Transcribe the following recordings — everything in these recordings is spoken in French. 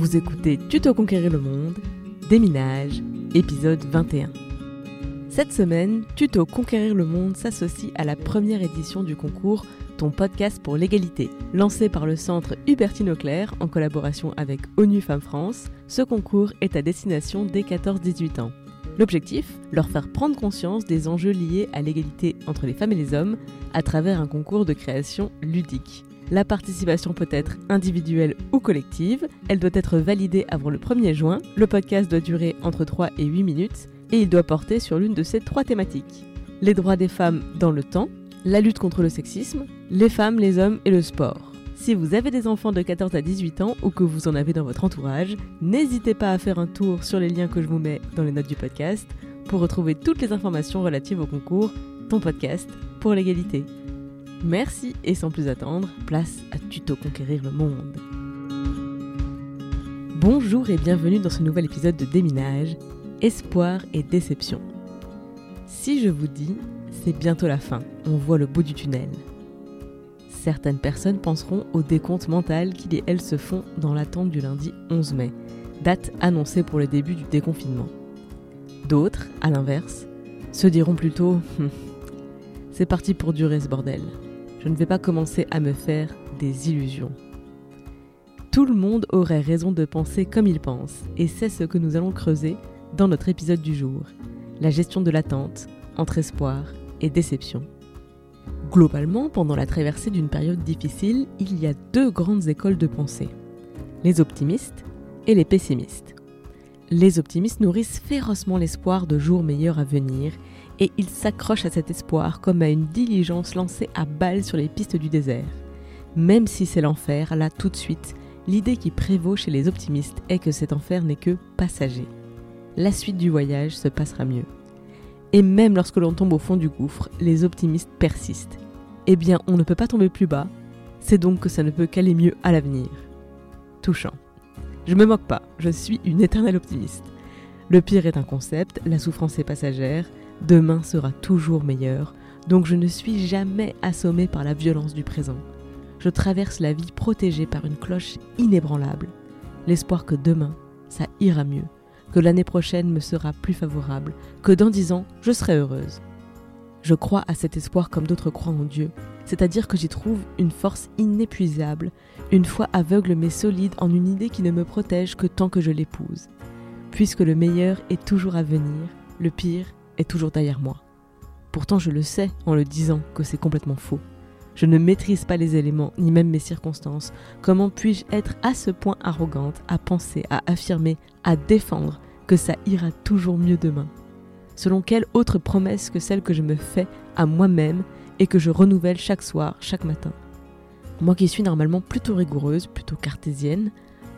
Vous écoutez Tuto Conquérir le Monde, Déminage, épisode 21. Cette semaine, Tuto Conquérir le Monde s'associe à la première édition du concours Ton podcast pour l'égalité. Lancé par le centre Hubertine Auclair en collaboration avec ONU Femmes France, ce concours est à destination des 14-18 ans. L'objectif Leur faire prendre conscience des enjeux liés à l'égalité entre les femmes et les hommes à travers un concours de création ludique. La participation peut être individuelle ou collective, elle doit être validée avant le 1er juin, le podcast doit durer entre 3 et 8 minutes et il doit porter sur l'une de ces trois thématiques. Les droits des femmes dans le temps, la lutte contre le sexisme, les femmes, les hommes et le sport. Si vous avez des enfants de 14 à 18 ans ou que vous en avez dans votre entourage, n'hésitez pas à faire un tour sur les liens que je vous mets dans les notes du podcast pour retrouver toutes les informations relatives au concours Ton podcast pour l'égalité. Merci et sans plus attendre, place à Tuto Conquérir le Monde. Bonjour et bienvenue dans ce nouvel épisode de Déminage, Espoir et Déception. Si je vous dis, c'est bientôt la fin, on voit le bout du tunnel. Certaines personnes penseront au décompte mental qu'ils et elles se font dans l'attente du lundi 11 mai, date annoncée pour le début du déconfinement. D'autres, à l'inverse, se diront plutôt C'est parti pour durer ce bordel je ne vais pas commencer à me faire des illusions. Tout le monde aurait raison de penser comme il pense, et c'est ce que nous allons creuser dans notre épisode du jour, la gestion de l'attente entre espoir et déception. Globalement, pendant la traversée d'une période difficile, il y a deux grandes écoles de pensée, les optimistes et les pessimistes. Les optimistes nourrissent férocement l'espoir de jours meilleurs à venir et ils s'accrochent à cet espoir comme à une diligence lancée à balle sur les pistes du désert. Même si c'est l'enfer, là tout de suite, l'idée qui prévaut chez les optimistes est que cet enfer n'est que passager. La suite du voyage se passera mieux. Et même lorsque l'on tombe au fond du gouffre, les optimistes persistent. Eh bien, on ne peut pas tomber plus bas, c'est donc que ça ne peut qu'aller mieux à l'avenir. Touchant. Je me moque pas, je suis une éternelle optimiste. Le pire est un concept, la souffrance est passagère, Demain sera toujours meilleur, donc je ne suis jamais assommé par la violence du présent. Je traverse la vie protégée par une cloche inébranlable, l'espoir que demain, ça ira mieux, que l'année prochaine me sera plus favorable, que dans dix ans, je serai heureuse. Je crois à cet espoir comme d'autres croient en Dieu, c'est-à-dire que j'y trouve une force inépuisable, une foi aveugle mais solide en une idée qui ne me protège que tant que je l'épouse. Puisque le meilleur est toujours à venir, le pire toujours derrière moi. Pourtant je le sais en le disant que c'est complètement faux. Je ne maîtrise pas les éléments, ni même mes circonstances. Comment puis-je être à ce point arrogante à penser, à affirmer, à défendre que ça ira toujours mieux demain? Selon quelle autre promesse que celle que je me fais à moi-même et que je renouvelle chaque soir, chaque matin? Moi qui suis normalement plutôt rigoureuse, plutôt cartésienne,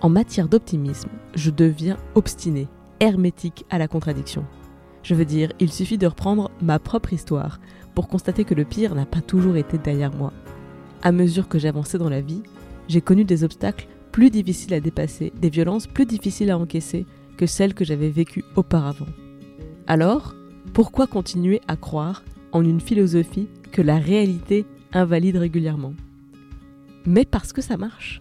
en matière d'optimisme, je deviens obstinée, hermétique à la contradiction. Je veux dire, il suffit de reprendre ma propre histoire pour constater que le pire n'a pas toujours été derrière moi. À mesure que j'avançais dans la vie, j'ai connu des obstacles plus difficiles à dépasser, des violences plus difficiles à encaisser que celles que j'avais vécues auparavant. Alors, pourquoi continuer à croire en une philosophie que la réalité invalide régulièrement? Mais parce que ça marche.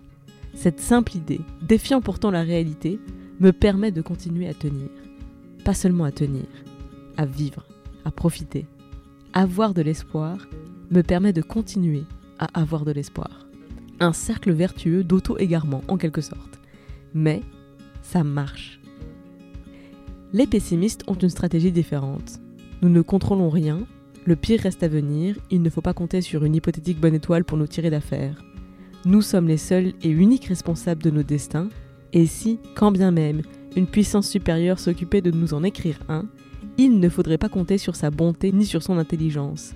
Cette simple idée, défiant pourtant la réalité, me permet de continuer à tenir. Pas seulement à tenir, à vivre, à profiter. Avoir de l'espoir me permet de continuer à avoir de l'espoir. Un cercle vertueux d'auto-égarement en quelque sorte. Mais ça marche. Les pessimistes ont une stratégie différente. Nous ne contrôlons rien, le pire reste à venir, il ne faut pas compter sur une hypothétique bonne étoile pour nous tirer d'affaire. Nous sommes les seuls et uniques responsables de nos destins, et si, quand bien même, une puissance supérieure s'occupait de nous en écrire un, il ne faudrait pas compter sur sa bonté ni sur son intelligence.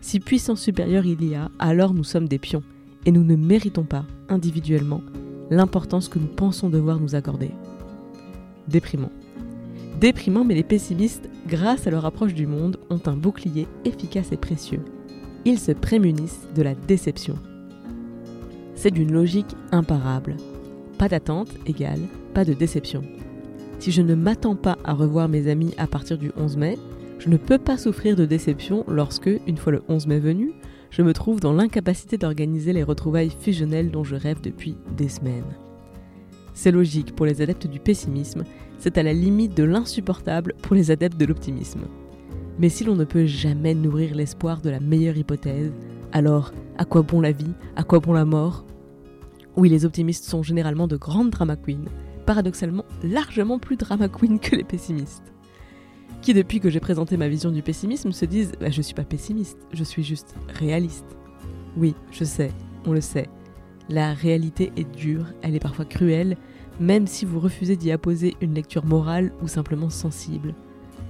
Si puissance supérieure il y a, alors nous sommes des pions, et nous ne méritons pas, individuellement, l'importance que nous pensons devoir nous accorder. Déprimant. Déprimant, mais les pessimistes, grâce à leur approche du monde, ont un bouclier efficace et précieux. Ils se prémunissent de la déception. C'est d'une logique imparable. Pas d'attente égale pas de déception. Si je ne m'attends pas à revoir mes amis à partir du 11 mai, je ne peux pas souffrir de déception lorsque, une fois le 11 mai venu, je me trouve dans l'incapacité d'organiser les retrouvailles fusionnelles dont je rêve depuis des semaines. C'est logique pour les adeptes du pessimisme, c'est à la limite de l'insupportable pour les adeptes de l'optimisme. Mais si l'on ne peut jamais nourrir l'espoir de la meilleure hypothèse, alors à quoi bon la vie À quoi bon la mort? Oui, les optimistes sont généralement de grandes drama queens, paradoxalement largement plus drama queens que les pessimistes. Qui, depuis que j'ai présenté ma vision du pessimisme, se disent bah, Je suis pas pessimiste, je suis juste réaliste. Oui, je sais, on le sait. La réalité est dure, elle est parfois cruelle, même si vous refusez d'y apposer une lecture morale ou simplement sensible.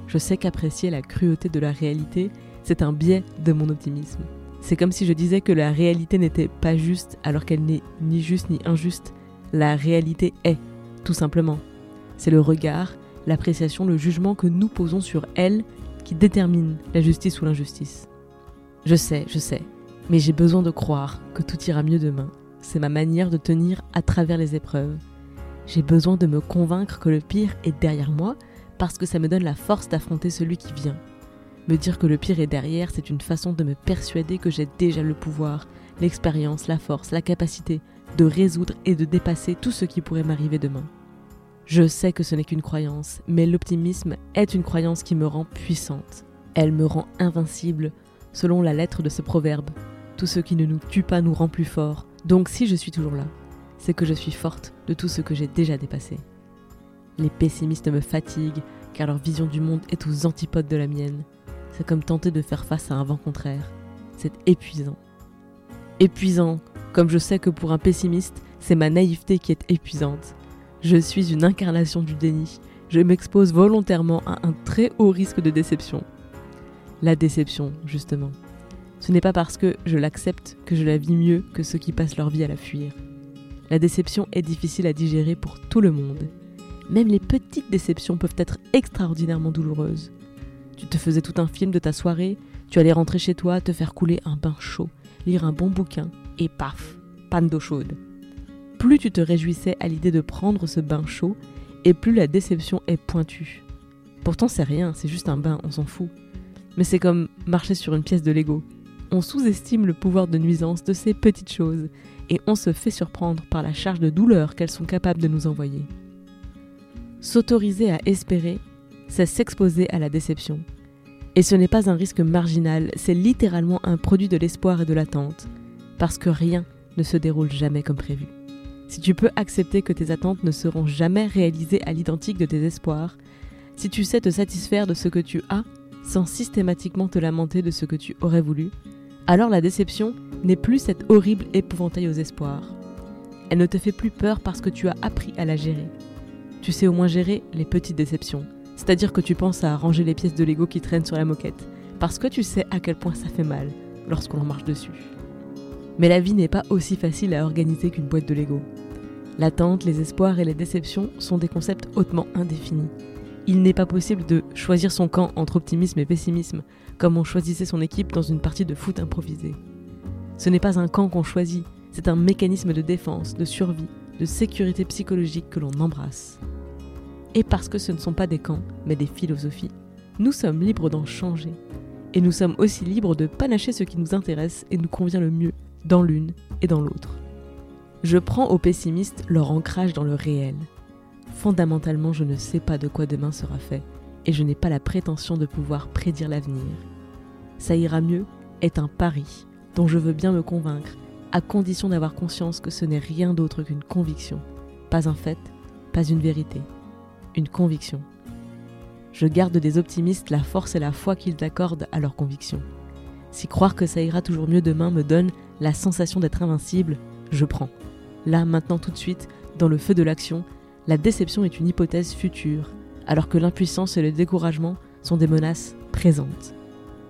Je sais qu'apprécier la cruauté de la réalité, c'est un biais de mon optimisme. C'est comme si je disais que la réalité n'était pas juste alors qu'elle n'est ni juste ni injuste. La réalité est, tout simplement. C'est le regard, l'appréciation, le jugement que nous posons sur elle qui détermine la justice ou l'injustice. Je sais, je sais, mais j'ai besoin de croire que tout ira mieux demain. C'est ma manière de tenir à travers les épreuves. J'ai besoin de me convaincre que le pire est derrière moi parce que ça me donne la force d'affronter celui qui vient. Me dire que le pire est derrière, c'est une façon de me persuader que j'ai déjà le pouvoir, l'expérience, la force, la capacité de résoudre et de dépasser tout ce qui pourrait m'arriver demain. Je sais que ce n'est qu'une croyance, mais l'optimisme est une croyance qui me rend puissante. Elle me rend invincible, selon la lettre de ce proverbe. Tout ce qui ne nous tue pas nous rend plus forts. Donc si je suis toujours là, c'est que je suis forte de tout ce que j'ai déjà dépassé. Les pessimistes me fatiguent, car leur vision du monde est aux antipodes de la mienne. C'est comme tenter de faire face à un vent contraire. C'est épuisant. Épuisant, comme je sais que pour un pessimiste, c'est ma naïveté qui est épuisante. Je suis une incarnation du déni. Je m'expose volontairement à un très haut risque de déception. La déception, justement. Ce n'est pas parce que je l'accepte que je la vis mieux que ceux qui passent leur vie à la fuir. La déception est difficile à digérer pour tout le monde. Même les petites déceptions peuvent être extraordinairement douloureuses. Tu te faisais tout un film de ta soirée, tu allais rentrer chez toi, te faire couler un bain chaud, lire un bon bouquin, et paf, panne d'eau chaude plus tu te réjouissais à l'idée de prendre ce bain chaud, et plus la déception est pointue. Pourtant c'est rien, c'est juste un bain, on s'en fout. Mais c'est comme marcher sur une pièce de Lego. On sous-estime le pouvoir de nuisance de ces petites choses, et on se fait surprendre par la charge de douleur qu'elles sont capables de nous envoyer. S'autoriser à espérer, c'est s'exposer à la déception. Et ce n'est pas un risque marginal, c'est littéralement un produit de l'espoir et de l'attente, parce que rien ne se déroule jamais comme prévu. Si tu peux accepter que tes attentes ne seront jamais réalisées à l'identique de tes espoirs, si tu sais te satisfaire de ce que tu as sans systématiquement te lamenter de ce que tu aurais voulu, alors la déception n'est plus cet horrible épouvantail aux espoirs. Elle ne te fait plus peur parce que tu as appris à la gérer. Tu sais au moins gérer les petites déceptions, c'est-à-dire que tu penses à ranger les pièces de Lego qui traînent sur la moquette, parce que tu sais à quel point ça fait mal lorsqu'on en marche dessus. Mais la vie n'est pas aussi facile à organiser qu'une boîte de Lego. L'attente, les espoirs et les déceptions sont des concepts hautement indéfinis. Il n'est pas possible de choisir son camp entre optimisme et pessimisme, comme on choisissait son équipe dans une partie de foot improvisée. Ce n'est pas un camp qu'on choisit, c'est un mécanisme de défense, de survie, de sécurité psychologique que l'on embrasse. Et parce que ce ne sont pas des camps, mais des philosophies, nous sommes libres d'en changer. Et nous sommes aussi libres de panacher ce qui nous intéresse et nous convient le mieux dans l'une et dans l'autre. Je prends aux pessimistes leur ancrage dans le réel. Fondamentalement, je ne sais pas de quoi demain sera fait, et je n'ai pas la prétention de pouvoir prédire l'avenir. Ça ira mieux est un pari dont je veux bien me convaincre, à condition d'avoir conscience que ce n'est rien d'autre qu'une conviction, pas un fait, pas une vérité, une conviction. Je garde des optimistes la force et la foi qu'ils accordent à leurs convictions. Si croire que ça ira toujours mieux demain me donne la sensation d'être invincible, je prends. Là, maintenant, tout de suite, dans le feu de l'action, la déception est une hypothèse future, alors que l'impuissance et le découragement sont des menaces présentes.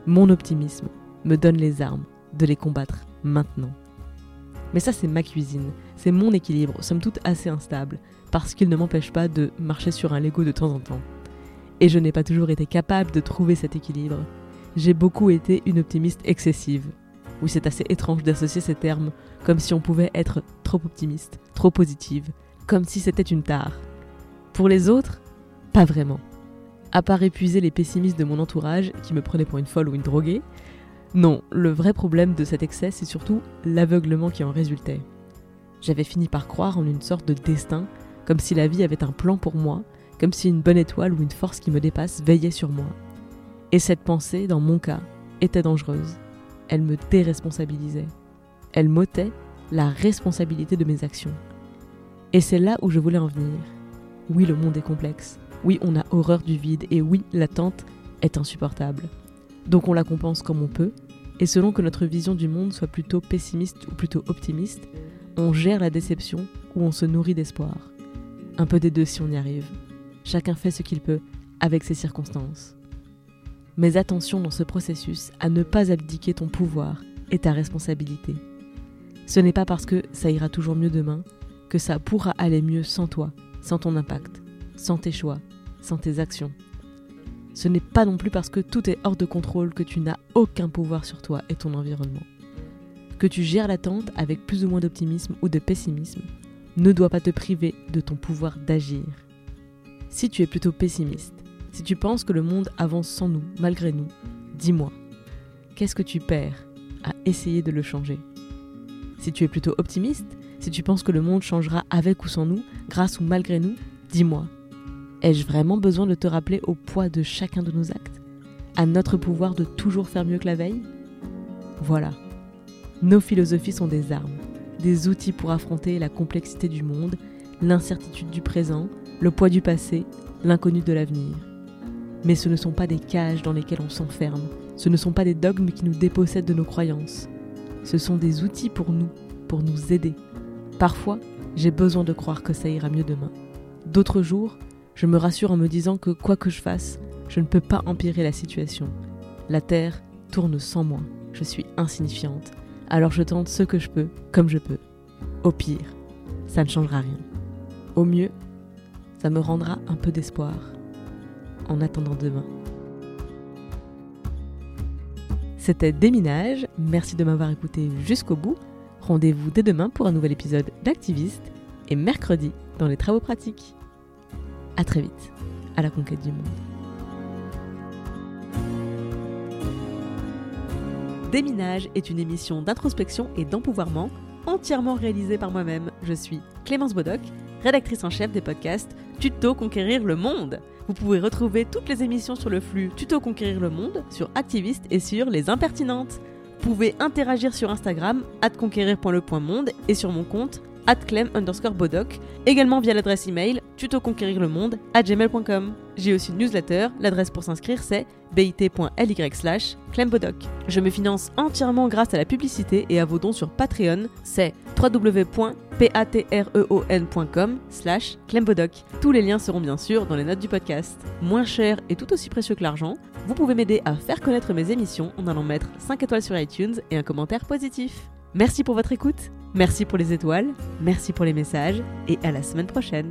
Mon optimisme me donne les armes de les combattre maintenant. Mais ça, c'est ma cuisine, c'est mon équilibre, somme toute assez instable, parce qu'il ne m'empêche pas de marcher sur un Lego de temps en temps. Et je n'ai pas toujours été capable de trouver cet équilibre. J'ai beaucoup été une optimiste excessive. Oui, c'est assez étrange d'associer ces termes, comme si on pouvait être trop optimiste, trop positive, comme si c'était une tare. Pour les autres, pas vraiment. À part épuiser les pessimistes de mon entourage, qui me prenaient pour une folle ou une droguée, non, le vrai problème de cet excès, c'est surtout l'aveuglement qui en résultait. J'avais fini par croire en une sorte de destin, comme si la vie avait un plan pour moi, comme si une bonne étoile ou une force qui me dépasse veillait sur moi. Et cette pensée, dans mon cas, était dangereuse. Elle me déresponsabilisait. Elle m'ôtait la responsabilité de mes actions. Et c'est là où je voulais en venir. Oui, le monde est complexe. Oui, on a horreur du vide. Et oui, l'attente est insupportable. Donc on la compense comme on peut, et selon que notre vision du monde soit plutôt pessimiste ou plutôt optimiste, on gère la déception ou on se nourrit d'espoir. Un peu des deux si on y arrive. Chacun fait ce qu'il peut avec ses circonstances. Mais attention dans ce processus à ne pas abdiquer ton pouvoir et ta responsabilité. Ce n'est pas parce que ça ira toujours mieux demain que ça pourra aller mieux sans toi, sans ton impact, sans tes choix, sans tes actions, ce n'est pas non plus parce que tout est hors de contrôle que tu n'as aucun pouvoir sur toi et ton environnement. Que tu gères l'attente avec plus ou moins d'optimisme ou de pessimisme ne doit pas te priver de ton pouvoir d'agir. Si tu es plutôt pessimiste, si tu penses que le monde avance sans nous, malgré nous, dis-moi, qu'est-ce que tu perds à essayer de le changer? Si tu es plutôt optimiste, si tu penses que le monde changera avec ou sans nous, grâce ou malgré nous, dis-moi, Ai-je vraiment besoin de te rappeler au poids de chacun de nos actes? À notre pouvoir de toujours faire mieux que la veille? Voilà. Nos philosophies sont des armes, des outils pour affronter la complexité du monde, l'incertitude du présent, le poids du passé, l'inconnu de l'avenir. Mais ce ne sont pas des cages dans lesquelles on s'enferme, ce ne sont pas des dogmes qui nous dépossèdent de nos croyances. Ce sont des outils pour nous, pour nous aider. Parfois, j'ai besoin de croire que ça ira mieux demain. D'autres jours, je me rassure en me disant que quoi que je fasse, je ne peux pas empirer la situation. La Terre tourne sans moi, je suis insignifiante, alors je tente ce que je peux, comme je peux. Au pire, ça ne changera rien. Au mieux, ça me rendra un peu d'espoir, en attendant demain. C'était Déminage, merci de m'avoir écouté jusqu'au bout. Rendez-vous dès demain pour un nouvel épisode d'Activiste et mercredi dans les travaux pratiques. À très vite, à la conquête du monde. Déminage est une émission d'introspection et d'empouvoirment entièrement réalisée par moi-même. Je suis Clémence Bodoc, rédactrice en chef des podcasts Tuto Conquérir le Monde. Vous pouvez retrouver toutes les émissions sur le flux Tuto Conquérir le Monde, sur Activiste et sur Les Impertinentes. Vous pouvez interagir sur Instagram, conquérir.le.monde et sur mon compte clem underscore bodoc, également via l'adresse email tutoconquérirlemonde à gmail.com. J'ai aussi une newsletter, l'adresse pour s'inscrire c'est bit.ly slash clembodoc. Je me finance entièrement grâce à la publicité et à vos dons sur Patreon, c'est www.patreon.com slash clembodoc. Tous les liens seront bien sûr dans les notes du podcast. Moins cher et tout aussi précieux que l'argent, vous pouvez m'aider à faire connaître mes émissions en allant mettre 5 étoiles sur iTunes et un commentaire positif. Merci pour votre écoute, merci pour les étoiles, merci pour les messages et à la semaine prochaine.